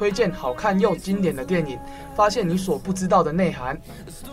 推荐好看又经典的电影，发现你所不知道的内涵，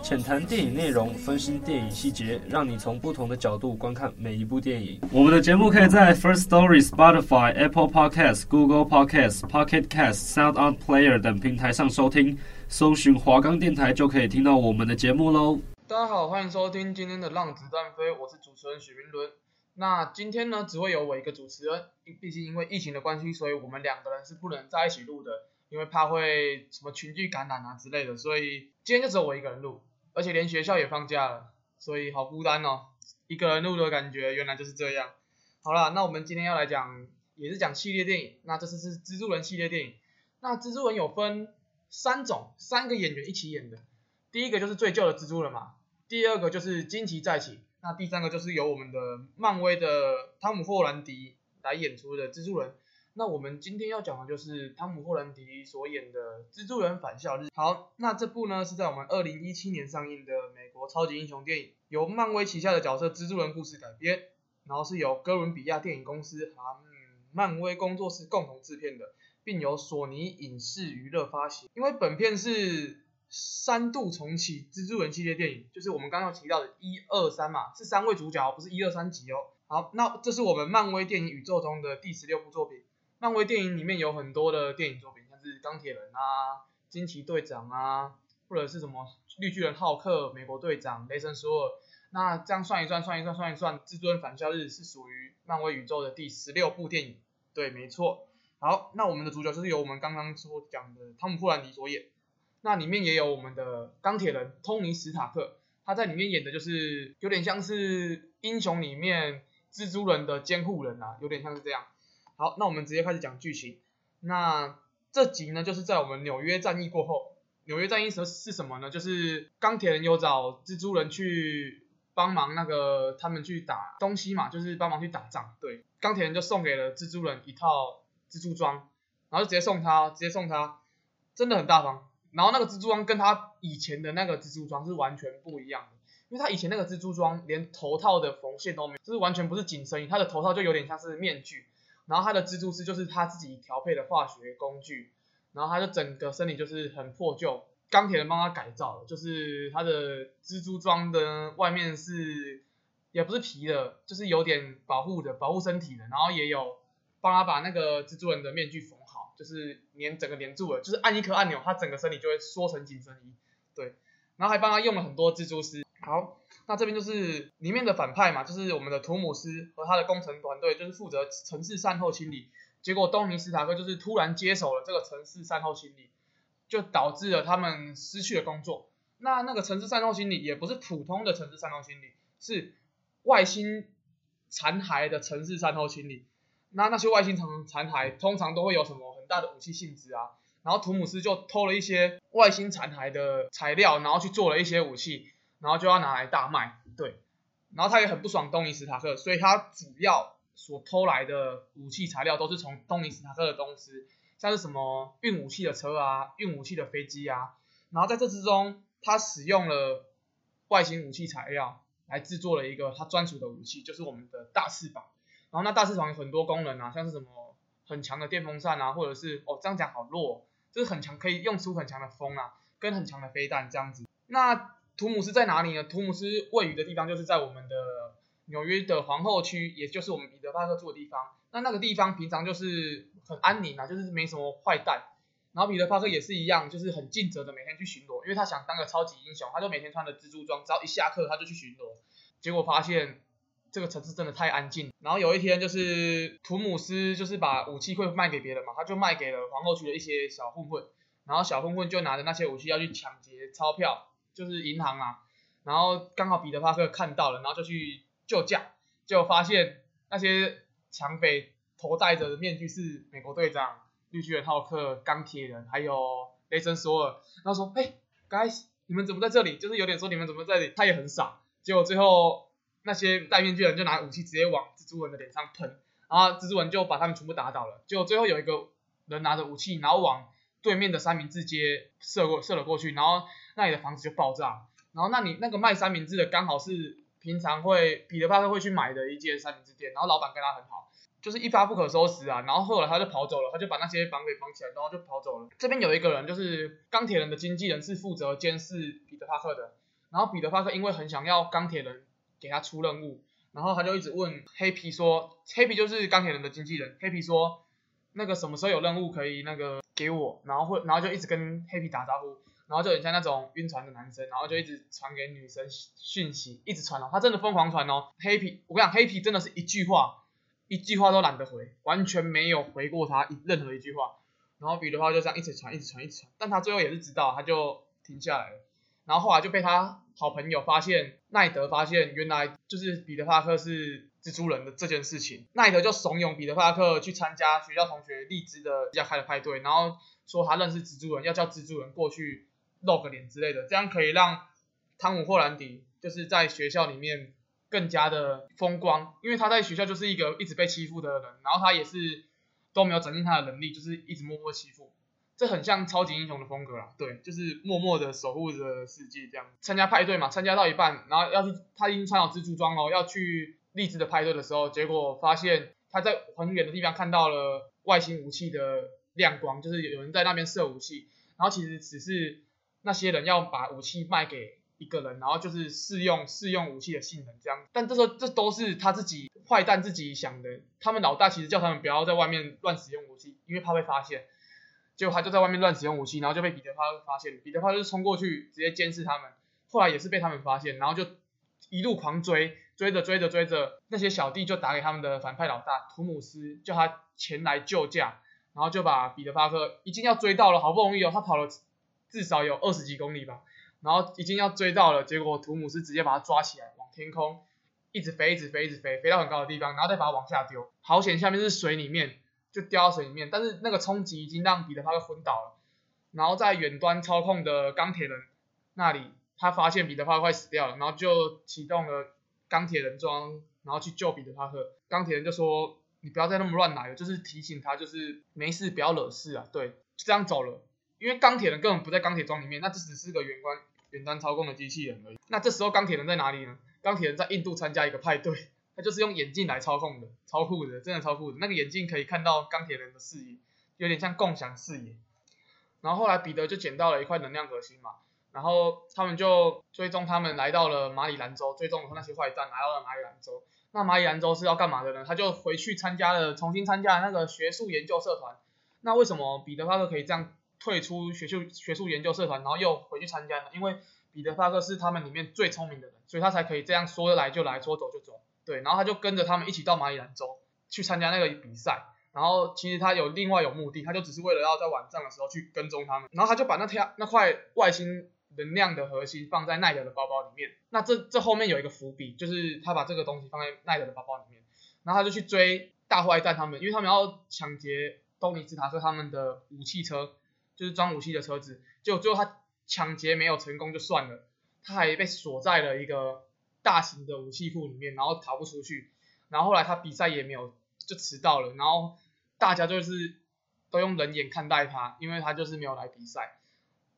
浅谈电影内容，分析电影细节，让你从不同的角度观看每一部电影。我们的节目可以在 First Story、Spotify、Apple Podcasts、Google Podcasts、Pocket Casts、Sound On Player 等平台上收听，搜寻华冈电台就可以听到我们的节目喽。大家好，欢迎收听今天的《浪子弹飞》，我是主持人许明伦。那今天呢，只会有我一个主持人，毕竟因为疫情的关系，所以我们两个人是不能在一起录的，因为怕会什么群聚感染啊之类的，所以今天就只有我一个人录，而且连学校也放假了，所以好孤单哦，一个人录的感觉原来就是这样。好啦，那我们今天要来讲，也是讲系列电影，那这次是蜘蛛人系列电影。那蜘蛛人有分三种，三个演员一起演的，第一个就是最旧的蜘蛛人嘛。第二个就是惊奇再起，那第三个就是由我们的漫威的汤姆·霍兰迪来演出的蜘蛛人。那我们今天要讲的就是汤姆·霍兰迪所演的《蜘蛛人返校日》。好，那这部呢是在我们二零一七年上映的美国超级英雄电影，由漫威旗下的角色蜘蛛人故事改编，然后是由哥伦比亚电影公司和漫威工作室共同制片的，并由索尼影视娱乐发行。因为本片是三度重启蜘蛛人系列电影，就是我们刚刚提到的一二三嘛，是三位主角，不是一二三集哦。好，那这是我们漫威电影宇宙中的第十六部作品。漫威电影里面有很多的电影作品，像是钢铁人啊、惊奇队长啊，或者是什么绿巨人浩克、美国队长、雷神索尔。那这样算一算，算一算，算一算，至尊返校日是属于漫威宇宙的第十六部电影。对，没错。好，那我们的主角就是由我们刚刚所讲的汤姆·霍兰迪所演。那里面也有我们的钢铁人托尼·史塔克，他在里面演的就是有点像是英雄里面蜘蛛人的监护人啊，有点像是这样。好，那我们直接开始讲剧情。那这集呢，就是在我们纽约战役过后，纽约战役是是什么呢？就是钢铁人有找蜘蛛人去帮忙，那个他们去打东西嘛，就是帮忙去打仗。对，钢铁人就送给了蜘蛛人一套蜘蛛装，然后就直接送他，直接送他，真的很大方。然后那个蜘蛛装跟他以前的那个蜘蛛装是完全不一样的，因为他以前那个蜘蛛装连头套的缝线都没有，就是完全不是紧身衣，他的头套就有点像是面具，然后他的蜘蛛丝就是他自己调配的化学工具，然后他的整个身体就是很破旧，钢铁人帮他改造了，就是他的蜘蛛装的外面是也不是皮的，就是有点保护的，保护身体的，然后也有帮他把那个蜘蛛人的面具缝好。就是粘整个粘住了，就是按一颗按钮，他整个身体就会缩成紧身衣，对，然后还帮他用了很多蜘蛛丝。好，那这边就是里面的反派嘛，就是我们的图姆斯和他的工程团队，就是负责城市善后清理。结果东尼史塔克就是突然接手了这个城市善后清理，就导致了他们失去了工作。那那个城市善后清理也不是普通的城市善后清理，是外星残骸的城市善后清理。那那些外星残残骸通常都会有什么很？大的武器性质啊，然后图姆斯就偷了一些外星残骸的材料，然后去做了一些武器，然后就要拿来大卖，对，然后他也很不爽东尼史塔克，所以他主要所偷来的武器材料都是从东尼史塔克的公司，像是什么运武器的车啊，运武器的飞机啊，然后在这之中，他使用了外星武器材料来制作了一个他专属的武器，就是我们的大翅膀，然后那大翅膀有很多功能啊，像是什么。很强的电风扇啊，或者是哦，这样讲好弱，就是很强，可以用出很强的风啊，跟很强的飞弹这样子。那图姆斯在哪里呢？图姆斯位于的地方就是在我们的纽约的皇后区，也就是我们彼得帕克住的地方。那那个地方平常就是很安宁啊，就是没什么坏蛋。然后彼得帕克也是一样，就是很尽责的每天去巡逻，因为他想当个超级英雄，他就每天穿着蜘蛛装，只要一下课他就去巡逻。结果发现。这个城市真的太安静。然后有一天，就是图姆斯就是把武器会卖给别人嘛，他就卖给了皇后区的一些小混混。然后小混混就拿着那些武器要去抢劫钞票，就是银行啊。然后刚好彼得帕克看到了，然后就去救驾，结果发现那些抢匪头戴着的面具是美国队长、绿巨人浩克、钢铁人，还有雷神索尔，然后说，嘿，guys，你们怎么在这里？就是有点说你们怎么在这里？他也很傻，结果最后那些戴面具人就拿武器直接往蜘蛛人的脸上喷，然后蜘蛛人就把他们全部打倒了。结果最后有一个人拿着武器，然后往对面的三明治街射过射了过去，然后那里的房子就爆炸。然后那里那个卖三明治的刚好是平常会彼得·帕克会去买的一间三明治店，然后老板跟他很好，就是一发不可收拾啊。然后后来他就跑走了，他就把那些房给绑起来，然后就跑走了。这边有一个人就是钢铁人的经纪人，是负责监视彼得·帕克的。然后彼得·帕克因为很想要钢铁人给他出任务，然后他就一直问黑皮说，黑皮就是钢铁人的经纪人，黑皮说那个什么时候有任务可以那个给我，然后会然后就一直跟黑皮打招呼。然后就很像那种晕船的男生，然后就一直传给女生讯息，一直传哦，他真的疯狂传哦。黑皮，我跟你讲，黑皮真的是一句话，一句话都懒得回，完全没有回过他一任何一句话。然后彼得帕克就这样一直传，一直传，一直传，但他最后也是知道，他就停下来了。然后后来就被他好朋友发现，奈德发现原来就是彼得帕克是蜘蛛人的这件事情，奈德就怂恿彼得帕克去参加学校同学荔枝的要开的派对，然后说他认识蜘蛛人，要叫蜘蛛人过去。露个脸之类的，这样可以让汤姆·霍兰迪就是在学校里面更加的风光，因为他在学校就是一个一直被欺负的人，然后他也是都没有展现他的能力，就是一直默默欺负，这很像超级英雄的风格啦，对，就是默默的守护着世界这样。参加派对嘛，参加到一半，然后要去，他已经穿好蜘蛛装了，要去励志的派对的时候，结果发现他在很远的地方看到了外星武器的亮光，就是有人在那边射武器，然后其实只是。那些人要把武器卖给一个人，然后就是试用试用武器的性能这样，但这时候这都是他自己坏蛋自己想的。他们老大其实叫他们不要在外面乱使用武器，因为怕被发现。结果他就在外面乱使用武器，然后就被彼得帕克发现。彼得帕克就冲过去直接监视他们，后来也是被他们发现，然后就一路狂追，追着追着追着，那些小弟就打给他们的反派老大图姆斯，叫他前来救驾，然后就把彼得帕克已经要追到了，好不容易哦，他跑了。至少有二十几公里吧，然后已经要追到了，结果图姆斯直接把他抓起来，往天空一直飞，一直飞，一直飞，飞到很高的地方，然后再把他往下丢。好险下面是水里面，就掉到水里面，但是那个冲击已经让彼得帕克昏倒了。然后在远端操控的钢铁人那里，他发现彼得帕克快死掉了，然后就启动了钢铁人装，然后去救彼得帕克。钢铁人就说：“你不要再那么乱来了，就是提醒他，就是没事，不要惹事啊。”对，就这样走了。因为钢铁人根本不在钢铁装里面，那这只是个远观远端操控的机器人而已。那这时候钢铁人在哪里呢？钢铁人在印度参加一个派对，他就是用眼镜来操控的，超酷的，真的超酷的。那个眼镜可以看到钢铁人的视野，有点像共享视野。然后后来彼得就捡到了一块能量核心嘛，然后他们就追踪他们来到了马里兰州，追踪了那些坏蛋来到了马里兰州。那马里兰州是要干嘛的呢？他就回去参加了，重新参加了那个学术研究社团。那为什么彼得帕克可以这样？退出学术学术研究社团，然后又回去参加了，因为彼得帕克是他们里面最聪明的人，所以他才可以这样说来就来，说走就走。对，然后他就跟着他们一起到马里兰州去参加那个比赛。然后其实他有另外有目的，他就只是为了要在晚上的时候去跟踪他们。然后他就把那天那块外星能量的核心放在奈德的包包里面。那这这后面有一个伏笔，就是他把这个东西放在奈德的包包里面，然后他就去追大坏蛋他们，因为他们要抢劫东尼斯塔克他们的武器车。就是装武器的车子，结果最后他抢劫没有成功就算了，他还被锁在了一个大型的武器库里面，然后逃不出去。然后后来他比赛也没有，就迟到了。然后大家就是都用冷眼看待他，因为他就是没有来比赛。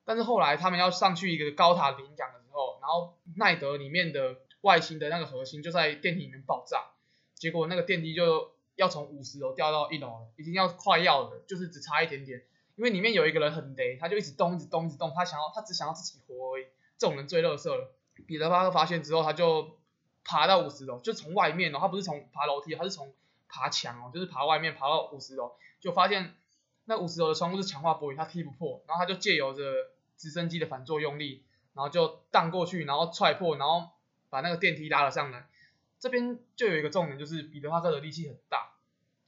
但是后来他们要上去一个高塔领奖的时候，然后奈德里面的外星的那个核心就在电梯里面爆炸，结果那个电梯就要从五十楼掉到一楼了，已经要快要了，就是只差一点点。因为里面有一个人很雷，他就一直动，一直动，一直动，他想要，他只想要自己活而已。这种人最乐色了。彼得帕克发现之后，他就爬到五十楼，就从外面哦，他不是从爬楼梯，他是从爬墙哦，就是爬外面爬到五十楼，就发现那五十楼的窗户是强化玻璃，他踢不破，然后他就借由着直升机的反作用力，然后就荡过去，然后踹破，然后把那个电梯拉了上来。这边就有一个重点，就是彼得帕克的力气很大。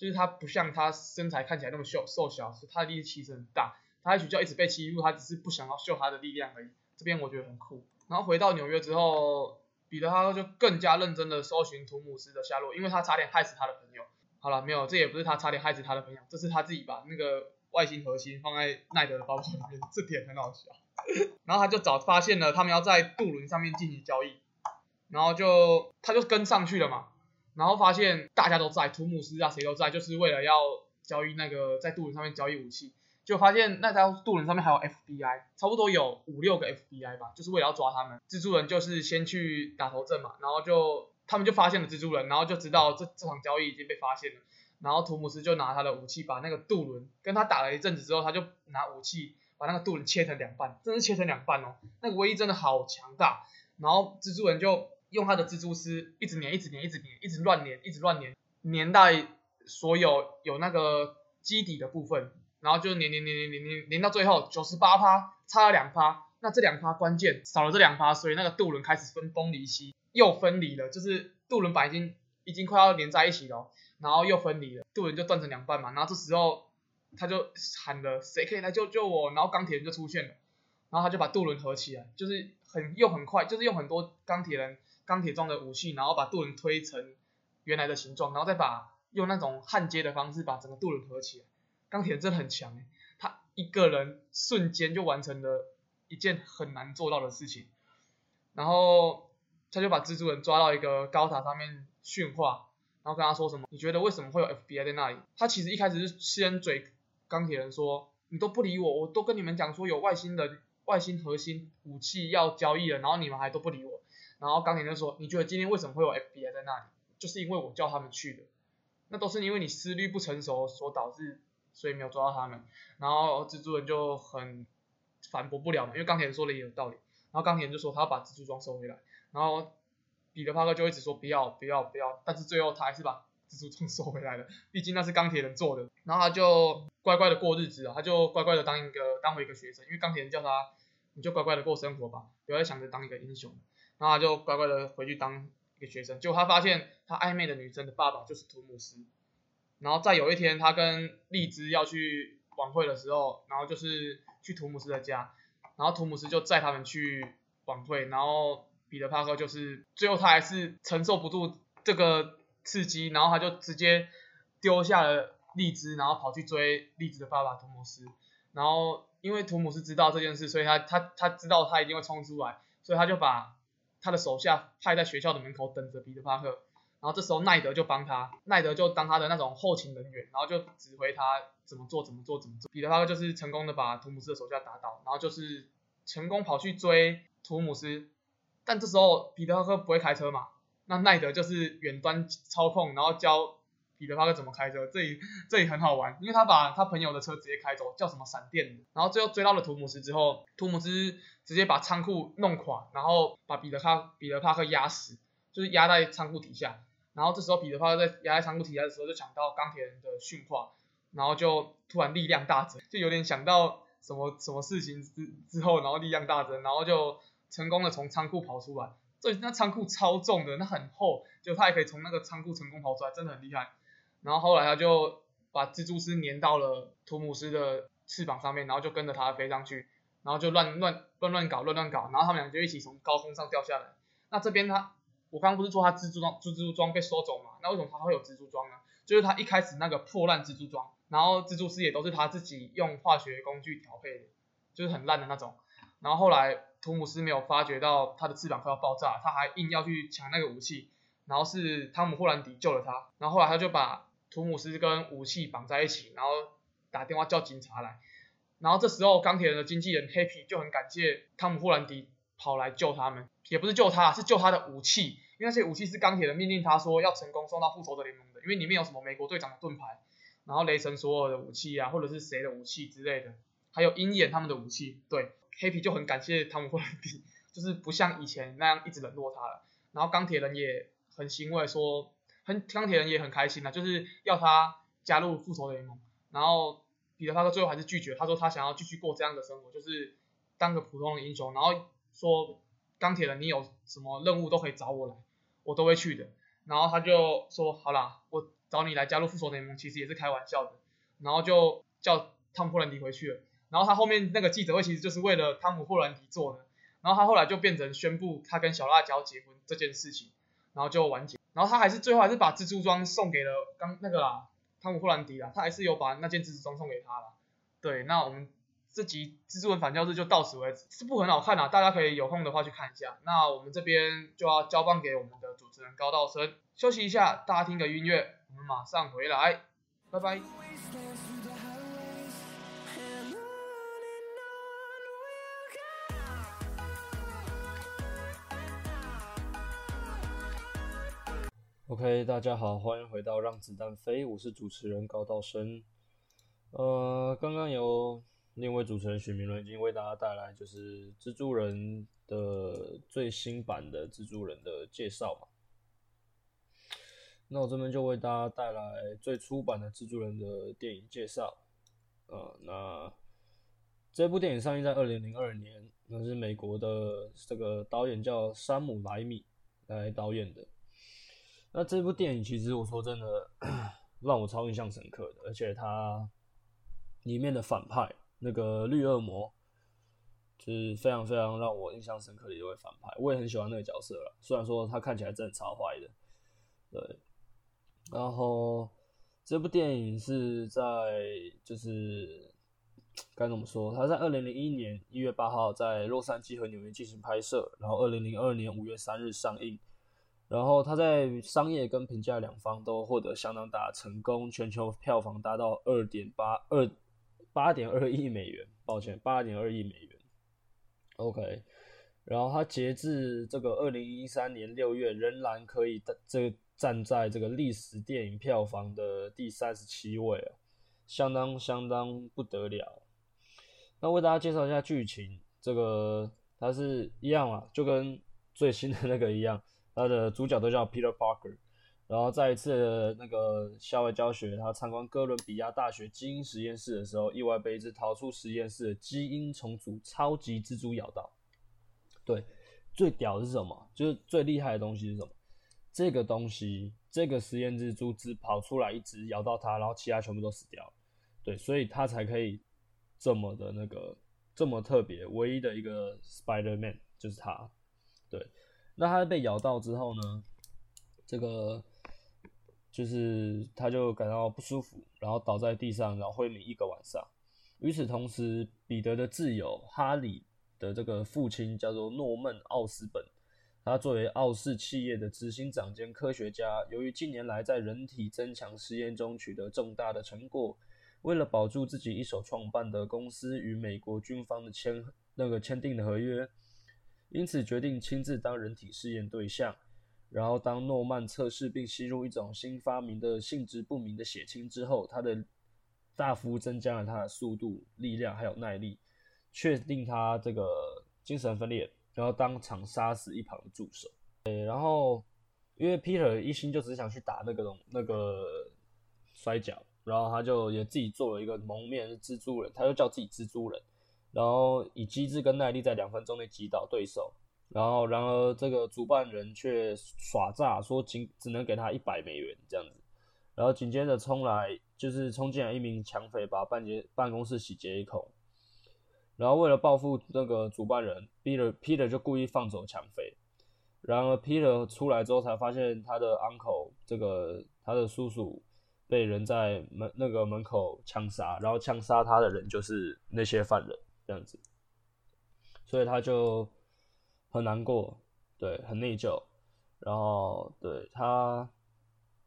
就是他不像他身材看起来那么瘦瘦小，是他的力气其实很大。他在学校一直被欺负，他只是不想要秀他的力量而已。这边我觉得很酷。然后回到纽约之后，彼得帕克就更加认真的搜寻图姆斯的下落，因为他差点害死他的朋友。好了，没有，这也不是他差点害死他的朋友，这是他自己把那个外星核心放在奈德的包包里面，这点很好笑。然后他就找发现了他们要在渡轮上面进行交易，然后就他就跟上去了嘛，然后发现大家都在，图姆斯啊谁都在，就是为了要交易那个在渡轮上面交易武器。就发现那条渡轮上面还有 FBI，差不多有五六个 FBI 吧，就是为了要抓他们。蜘蛛人就是先去打头阵嘛，然后就他们就发现了蜘蛛人，然后就知道这这场交易已经被发现了。然后图姆斯就拿他的武器把那个渡轮跟他打了一阵子之后，他就拿武器把那个渡轮切成两半，真是切成两半哦，那个威力真的好强大。然后蜘蛛人就用他的蜘蛛丝一直粘，一直粘，一直粘，一直乱粘，一直乱粘，粘在所有有那个基底的部分。然后就连连连连连连连到最后九十八趴，差了两趴，那这两趴关键少了这两趴，所以那个渡轮开始分崩离析，又分离了，就是渡轮板已经已经快要连在一起了，然后又分离了，渡轮就断成两半嘛。然后这时候他就喊了谁可以来救救我？然后钢铁人就出现了，然后他就把渡轮合起来，就是很又很快，就是用很多钢铁人钢铁状的武器，然后把渡轮推成原来的形状，然后再把用那种焊接的方式把整个渡轮合起来。钢铁人真的很强哎，他一个人瞬间就完成了一件很难做到的事情，然后他就把蜘蛛人抓到一个高塔上面训话，然后跟他说什么？你觉得为什么会有 FBI 在那里？他其实一开始是先嘴钢铁人说，你都不理我，我都跟你们讲说有外星人、外星核心武器要交易了，然后你们还都不理我。然后钢铁人就说，你觉得今天为什么会有 FBI 在那里？就是因为我叫他们去的，那都是因为你思虑不成熟所导致。所以没有抓到他们，然后蜘蛛人就很反驳不了嘛，因为钢铁人说的也有道理。然后钢铁人就说他要把蜘蛛装收回来，然后彼得帕克就一直说不要不要不要，但是最后他还是把蜘蛛装收回来了，毕竟那是钢铁人做的。然后他就乖乖的过日子啊，他就乖乖的当一个当回一个学生，因为钢铁人叫他你就乖乖的过生活吧，不要再想着当一个英雄。然后他就乖乖的回去当一个学生，结果他发现他暧昧的女生的爸爸就是图姆斯。然后再有一天，他跟丽兹要去晚会的时候，然后就是去图姆斯的家，然后图姆斯就载他们去晚会，然后彼得帕克就是最后他还是承受不住这个刺激，然后他就直接丢下了丽兹，然后跑去追丽兹的爸爸图姆斯，然后因为图姆斯知道这件事，所以他他他知道他一定会冲出来，所以他就把他的手下派在学校的门口等着彼得帕克。然后这时候奈德就帮他，奈德就当他的那种后勤人员，然后就指挥他怎么做怎么做怎么做。彼得帕克就是成功的把图姆斯的手下打倒，然后就是成功跑去追图姆斯，但这时候彼得帕克不会开车嘛，那奈德就是远端操控，然后教彼得帕克怎么开车，这里这里很好玩，因为他把他朋友的车直接开走，叫什么闪电，然后最后追到了图姆斯之后，图姆斯直接把仓库弄垮，然后把彼得帕彼得帕克压死，就是压在仓库底下。然后这时候彼得帕克在压在仓库底下的时候，就想到钢铁人的训话，然后就突然力量大增，就有点想到什么什么事情之之后，然后力量大增，然后就成功的从仓库跑出来。这那仓库超重的，那很厚，就他也可以从那个仓库成功跑出来，真的很厉害。然后后来他就把蜘蛛丝粘到了图姆斯的翅膀上面，然后就跟着他飞上去，然后就乱乱乱乱搞乱乱搞，然后他们俩就一起从高空上掉下来。那这边他。我刚刚不是说他蜘蛛装蜘蛛装被收走嘛？那为什么他会有蜘蛛装呢？就是他一开始那个破烂蜘蛛装，然后蜘蛛丝也都是他自己用化学工具调配的，就是很烂的那种。然后后来图姆斯没有发觉到他的翅膀快要爆炸，他还硬要去抢那个武器，然后是汤姆·霍兰迪救了他。然后后来他就把图姆斯跟武器绑在一起，然后打电话叫警察来。然后这时候钢铁人的经纪人黑皮就很感谢汤姆·霍兰迪跑来救他们。也不是救他，是救他的武器，因为那些武器是钢铁人命令他说要成功送到复仇者联盟的，因为里面有什么美国队长的盾牌，然后雷神索尔的武器啊，或者是谁的武器之类的，还有鹰眼他们的武器。对，黑皮就很感谢汤姆霍兰迪，就是不像以前那样一直冷落他了。然后钢铁人也很欣慰，说很钢铁人也很开心啊，就是要他加入复仇联盟。然后彼得帕克最后还是拒绝，他说他想要继续过这样的生活，就是当个普通的英雄，然后说。钢铁人，你有什么任务都可以找我来，我都会去的。然后他就说，好啦，我找你来加入复仇联盟，其实也是开玩笑的。然后就叫汤姆霍兰迪回去了。然后他后面那个记者会其实就是为了汤姆霍兰迪做的。然后他后来就变成宣布他跟小辣椒结婚这件事情，然后就完结。然后他还是最后还是把蜘蛛装送给了刚那个啦汤姆霍兰迪啦，他还是有把那件蜘蛛装送给他啦。对，那我们这集蜘蛛人反教室就到此为止。这部很好看啊，大家可以有空的话去看一下。那我们这边就要交棒给我们的主持人高道生，休息一下，大家听个音乐，我们马上回来，拜拜。OK，大家好，欢迎回到让子弹飞，我是主持人高道生。呃，刚刚由另一位主持人许明伦已经为大家带来就是蜘蛛人的最新版的蜘蛛人的介绍嘛。那我这边就为大家带来最初版的蜘蛛人的电影介绍。呃，那这部电影上映在二零零二年，那是美国的这个导演叫山姆莱米来导演的。那这部电影其实我说真的，让我超印象深刻的，而且它里面的反派那个绿恶魔，就是非常非常让我印象深刻的一位反派，我也很喜欢那个角色了。虽然说他看起来真的超坏的，对。然后这部电影是在就是 该怎么说？他在二零零一年一月八号在洛杉矶和纽约进行拍摄，然后二零零二年五月三日上映。然后他在商业跟评价两方都获得相当大的成功，全球票房达到二点八二八点二亿美元，抱歉，八点二亿美元。OK，然后他截至这个二零一三年六月，仍然可以这站在这个历史电影票房的第三十七位啊，相当相当不得了。那为大家介绍一下剧情，这个它是一样啊，就跟最新的那个一样。他的主角都叫 Peter Parker，然后在一次那个校外教学，他参观哥伦比亚大学基因实验室的时候，意外被一只逃出实验室的基因重组超级蜘蛛咬到。对，最屌的是什么？就是最厉害的东西是什么？这个东西，这个实验蜘蛛只跑出来一只咬到它，然后其他全部都死掉了。对，所以他才可以这么的那个这么特别，唯一的一个 Spider-Man 就是他。对。那他被咬到之后呢，这个就是他就感到不舒服，然后倒在地上，然后昏迷一个晚上。与此同时，彼得的挚友哈里的这个父亲叫做诺曼奥斯本，他作为奥氏企业的执行长兼科学家，由于近年来在人体增强实验中取得重大的成果，为了保住自己一手创办的公司与美国军方的签那个签订的合约。因此决定亲自当人体试验对象，然后当诺曼测试并吸入一种新发明的性质不明的血清之后，他的大幅增加了他的速度、力量还有耐力，确定他这个精神分裂，然后当场杀死一旁的助手。对，然后因为 Peter 一心就只想去打那个那个摔角，然后他就也自己做了一个蒙面蜘蛛人，他就叫自己蜘蛛人。然后以机智跟耐力在两分钟内击倒对手，然后然而这个主办人却耍诈，说仅只能给他一百美元这样子，然后紧接着冲来就是冲进来一名抢匪，把办公办公室洗劫一空，然后为了报复那个主办人，Peter Peter 就故意放走抢匪，然而 Peter 出来之后才发现他的 uncle 这个他的叔叔被人在门那个门口枪杀，然后枪杀他的人就是那些犯人。这样子，所以他就很难过，对，很内疚。然后，对，他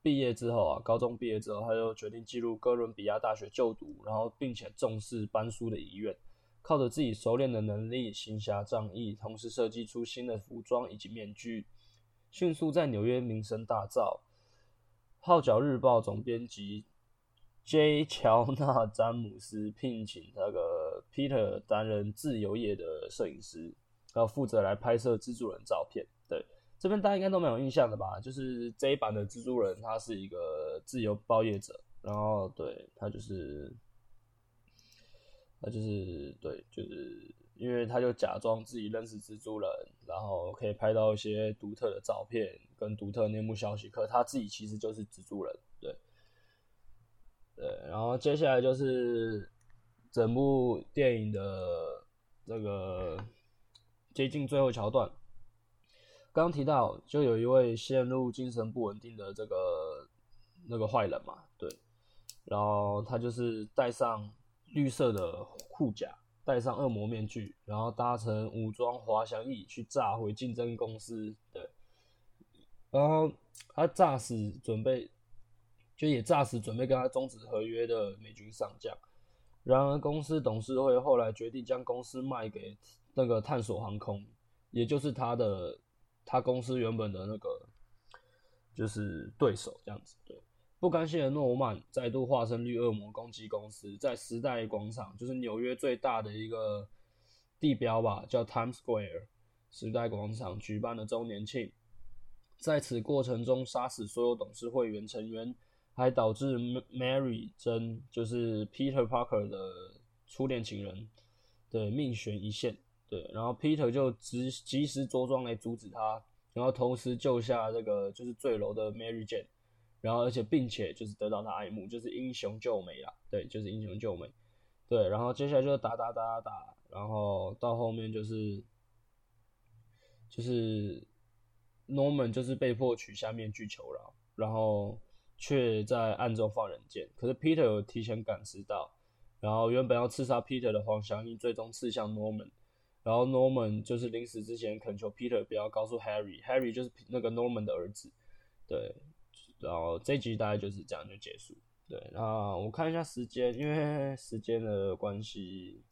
毕业之后啊，高中毕业之后，他就决定进入哥伦比亚大学就读，然后并且重视搬书的遗愿，靠着自己熟练的能力，行侠仗义，同时设计出新的服装以及面具，迅速在纽约名声大噪。号角日报总编辑。J. 乔纳·詹姆斯聘请那个 Peter 担任自由业的摄影师，然后负责来拍摄蜘蛛人照片。对，这边大家应该都没有印象的吧？就是这一版的蜘蛛人，他是一个自由报业者，然后对他就是，他就是对，就是因为他就假装自己认识蜘蛛人，然后可以拍到一些独特的照片跟独特内幕消息，可他自己其实就是蜘蛛人，对。对，然后接下来就是整部电影的这个接近最后桥段。刚提到，就有一位陷入精神不稳定的这个那个坏人嘛，对，然后他就是戴上绿色的护甲，戴上恶魔面具，然后搭乘武装滑翔翼去炸毁竞争公司。对，然后他炸死准备，就也诈死准备跟他终止合约的美军上将。然而，公司董事会后来决定将公司卖给那个探索航空，也就是他的他公司原本的那个就是对手这样子。对，不甘心的诺曼再度化身绿恶魔攻击公司，在时代广场，就是纽约最大的一个地标吧，叫 Times Square 时代广场举办了周年庆，在此过程中杀死所有董事会员成员。还导致 Mary 珍就是 Peter Parker 的初恋情人，对，命悬一线，对，然后 Peter 就及及时着装来阻止他，然后同时救下这个就是坠楼的 Mary Jane，然后而且并且就是得到他爱慕，就是英雄救美啦，对，就是英雄救美，对，然后接下来就打打打打打，然后到后面就是就是 Norman 就是被迫取下面具求饶，然后。却在暗中放冷箭，可是 Peter 有提前感知到，然后原本要刺杀 Peter 的黄祥英最终刺向 Norman，然后 Norman 就是临死之前恳求 Peter 不要告诉 Harry，Harry 就是那个 Norman 的儿子，对，然后这集大概就是这样就结束，对，那我看一下时间，因为时间的关系，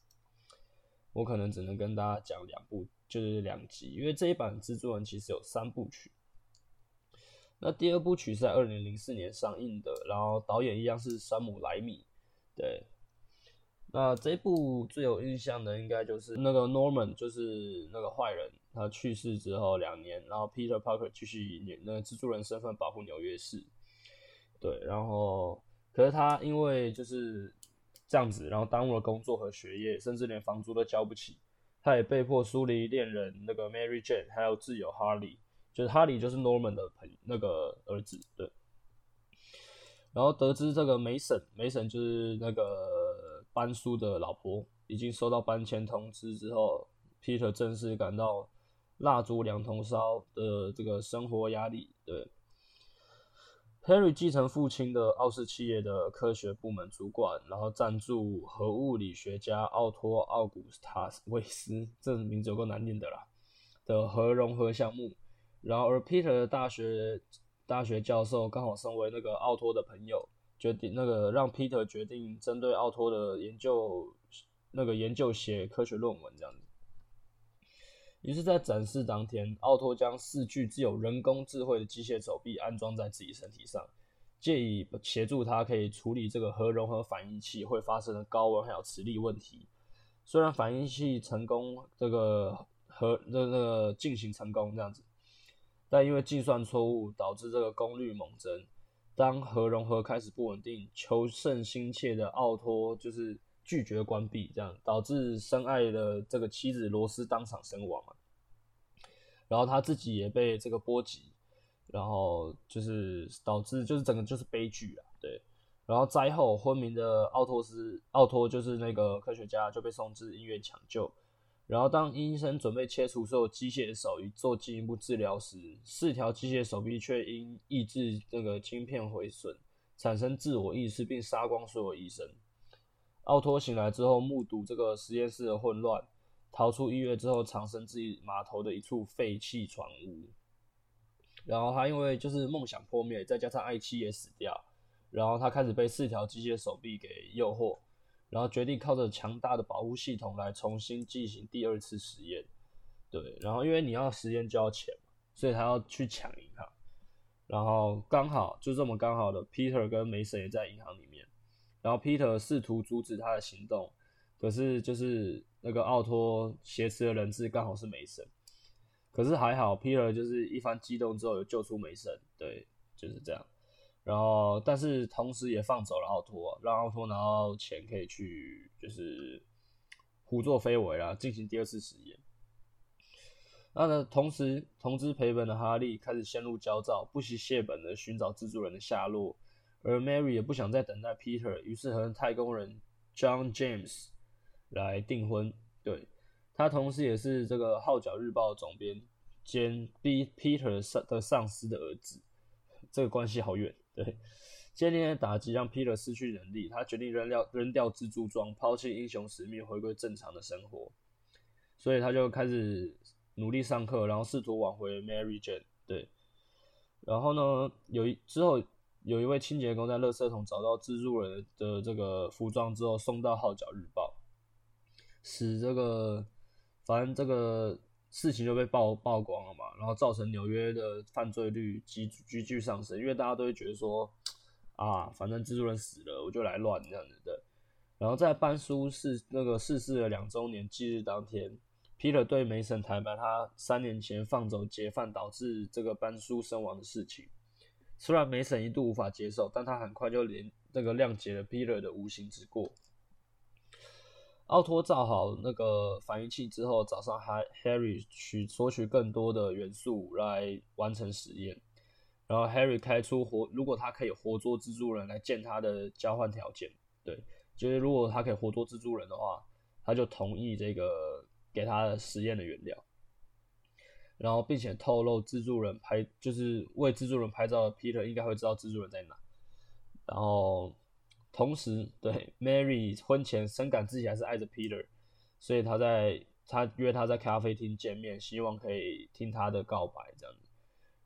我可能只能跟大家讲两部，就是两集，因为这一版蜘蛛人其实有三部曲。那第二部曲是在二零零四年上映的，然后导演一样是山姆莱米。对，那这部最有印象的应该就是那个 Norman，就是那个坏人，他去世之后两年，然后 Peter Parker 继续以那个蜘蛛人身份保护纽约市。对，然后可是他因为就是这样子，然后耽误了工作和学业，甚至连房租都交不起，他也被迫疏离恋人那个 Mary Jane，还有挚友 Harley。就是哈利，就是 Norman 的朋那个儿子，对。然后得知这个梅婶，梅婶就是那个班苏的老婆，已经收到搬迁通知之后，Peter 正式感到蜡烛两头烧的这个生活压力。对。Harry 继承父亲的奥氏企业的科学部门主管，然后赞助核物理学家奥托·奥古斯塔维斯，这名字有够难念的啦，的核融合项目。然后，而 Peter 的大学大学教授刚好身为那个奥托的朋友，决定那个让 Peter 决定针对奥托的研究那个研究写科学论文这样子。于是，在展示当天，奥托将四具具有人工智慧的机械手臂安装在自己身体上，借以协助他可以处理这个核融合反应器会发生的高温还有磁力问题。虽然反应器成功，这个核那那个进行成功这样子。但因为计算错误，导致这个功率猛增。当核融合开始不稳定，求胜心切的奥托就是拒绝关闭，这样导致深爱的这个妻子罗斯当场身亡。然后他自己也被这个波及，然后就是导致就是整个就是悲剧啊，对。然后灾后昏迷的奥托斯，奥托就是那个科学家就被送至医院抢救。然后，当医生准备切除所有机械手以做进一步治疗时，四条机械手臂却因抑制那个晶片毁损，产生自我意识并杀光所有医生。奥托醒来之后，目睹这个实验室的混乱，逃出医院之后，藏身自己码头的一处废弃船屋。然后他因为就是梦想破灭，再加上爱妻也死掉，然后他开始被四条机械手臂给诱惑。然后决定靠着强大的保护系统来重新进行第二次实验，对，然后因为你要实验就要钱嘛，所以他要去抢银行，然后刚好就这么刚好的，Peter 跟梅森也在银行里面，然后 Peter 试图阻止他的行动，可是就是那个奥托挟持的人质刚好是梅森，可是还好，Peter 就是一番激动之后有救出梅森，对，就是这样。然后，但是同时也放走了奥托，让奥托拿到钱可以去就是胡作非为啦，进行第二次实验。那呢，同时同知赔本的哈利开始陷入焦躁，不惜血本的寻找蜘蛛人的下落。而 Mary 也不想再等待 Peter，于是和太空人 John James 来订婚。对，他同时也是这个号角日报总编兼 B Peter 上的上司的儿子，这个关系好远。对，接连的打击让 Peter 失去能力，他决定扔掉扔掉蜘蛛装，抛弃英雄使命，回归正常的生活。所以他就开始努力上课，然后试图挽回 Mary Jane。对，然后呢，有一之后有一位清洁工在垃圾桶找到蜘蛛人的这个服装之后，送到号角日报，使这个反正这个事情就被曝曝光了嘛，然后造成纽约的犯罪率急急剧上升，因为大家都会觉得说啊，反正蜘蛛人死了，我就来乱这样子的。然后在班叔逝那个逝世的两周年忌日当天。Peter 对梅森坦白，他三年前放走劫犯导致这个班叔身亡的事情。虽然梅森一度无法接受，但他很快就连那个谅解了 Peter 的无心之过。奥托造好那个反应器之后，找上还 Harry 取索取更多的元素来完成实验。然后 Harry 开出活，如果他可以活捉蜘蛛人来见他的交换条件，对，就是如果他可以活捉蜘蛛人的话，他就同意这个。给他的实验的原料，然后并且透露蜘蛛人拍就是为蜘蛛人拍照的 Peter 应该会知道蜘蛛人在哪，然后同时对 Mary 婚前深感自己还是爱着 Peter，所以他在他约他在咖啡厅见面，希望可以听他的告白这样子，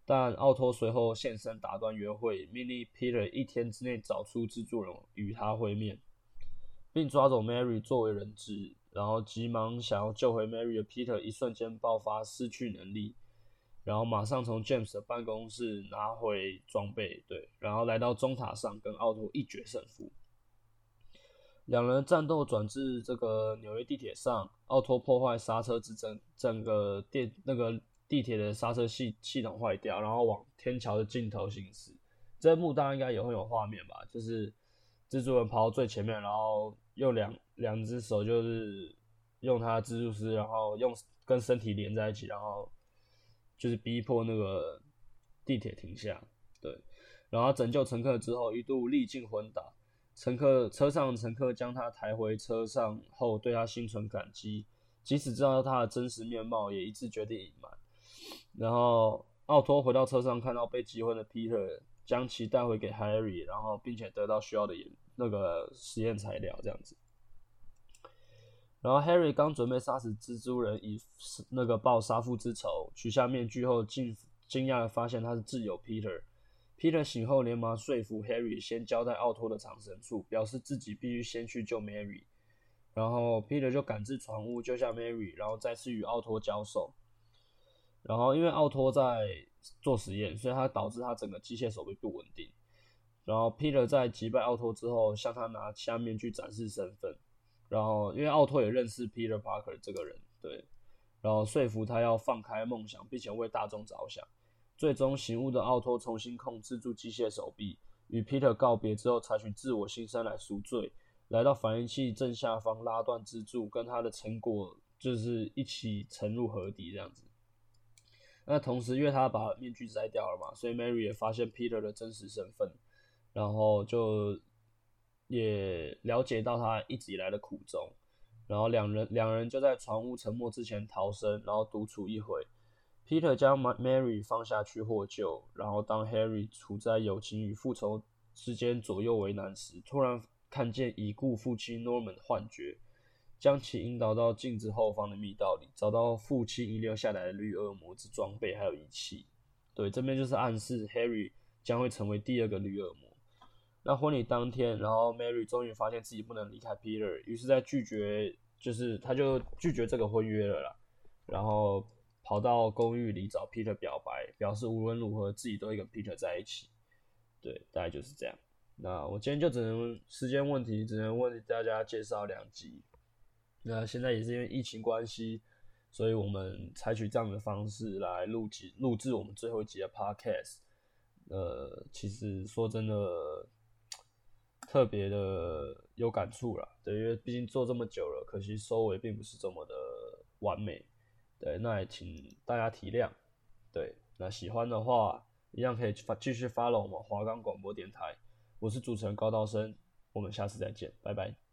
但奥托随后现身打断约会，命令 Peter 一天之内找出蜘蛛人与他会面，并抓走 Mary 作为人质。然后急忙想要救回 Mary 的 Peter 一瞬间爆发失去能力，然后马上从 James 的办公室拿回装备，对，然后来到中塔上跟奥托一决胜负。两人战斗转至这个纽约地铁上，奥托破坏刹车之整整个电那个地铁的刹车系系统坏掉，然后往天桥的尽头行驶。这幕大家应该也会有画面吧？就是蜘蛛人跑到最前面，然后用两。两只手就是用他的蜘蛛丝，然后用跟身体连在一起，然后就是逼迫那个地铁停下。对，然后拯救乘客之后，一度历尽昏倒。乘客车上乘客将他抬回车上后，对他心存感激，即使知道他的真实面貌，也一致决定隐瞒。然后奥托回到车上，看到被击昏的 Peter，将其带回给 Harry，然后并且得到需要的研那个实验材料，这样子。然后 Harry 刚准备杀死蜘蛛人以那个报杀父之仇，取下面具后，惊惊讶的发现他是挚友 Peter。Peter 醒后连忙说服 Harry 先交代奥托的藏身处，表示自己必须先去救 Mary。然后 Peter 就赶至船屋救下 Mary，然后再次与奥托交手。然后因为奥托在做实验，所以他导致他整个机械手臂不稳定。然后 Peter 在击败奥托之后，向他拿下面具展示身份。然后，因为奥托也认识 Peter Parker 这个人，对，然后说服他要放开梦想，并且为大众着想。最终醒悟的奥托重新控制住机械手臂，与 Peter 告别之后，采取自我牺牲来赎罪，来到反应器正下方拉断支柱，跟他的成果就是一起沉入河底这样子。那同时，因为他把面具摘掉了嘛，所以 Mary 也发现 Peter 的真实身份，然后就。也了解到他一直以来的苦衷，然后两人两人就在船屋沉没之前逃生，然后独处一回。Peter 将 Mary 放下去获救，然后当 Harry 处在友情与复仇之间左右为难时，突然看见已故父亲 Norman 的幻觉，将其引导到镜子后方的密道里，找到父亲遗留下来的绿恶魔之装备还有仪器。对，这边就是暗示 Harry 将会成为第二个绿恶魔。那婚礼当天，然后 Mary 终于发现自己不能离开 Peter，于是，在拒绝，就是他就拒绝这个婚约了啦。然后跑到公寓里找 Peter 表白，表示无论如何自己都会跟 Peter 在一起。对，大概就是这样。那我今天就只能时间问题，只能为大家介绍两集。那现在也是因为疫情关系，所以我们采取这样的方式来录集录制我们最后一集的 Podcast。呃，其实说真的。特别的有感触啦，对，因为毕竟做这么久了，可惜收尾并不是这么的完美，对，那也请大家体谅，对，那喜欢的话一样可以发继续 follow 我们华冈广播电台，我是主持人高道生，我们下次再见，拜拜。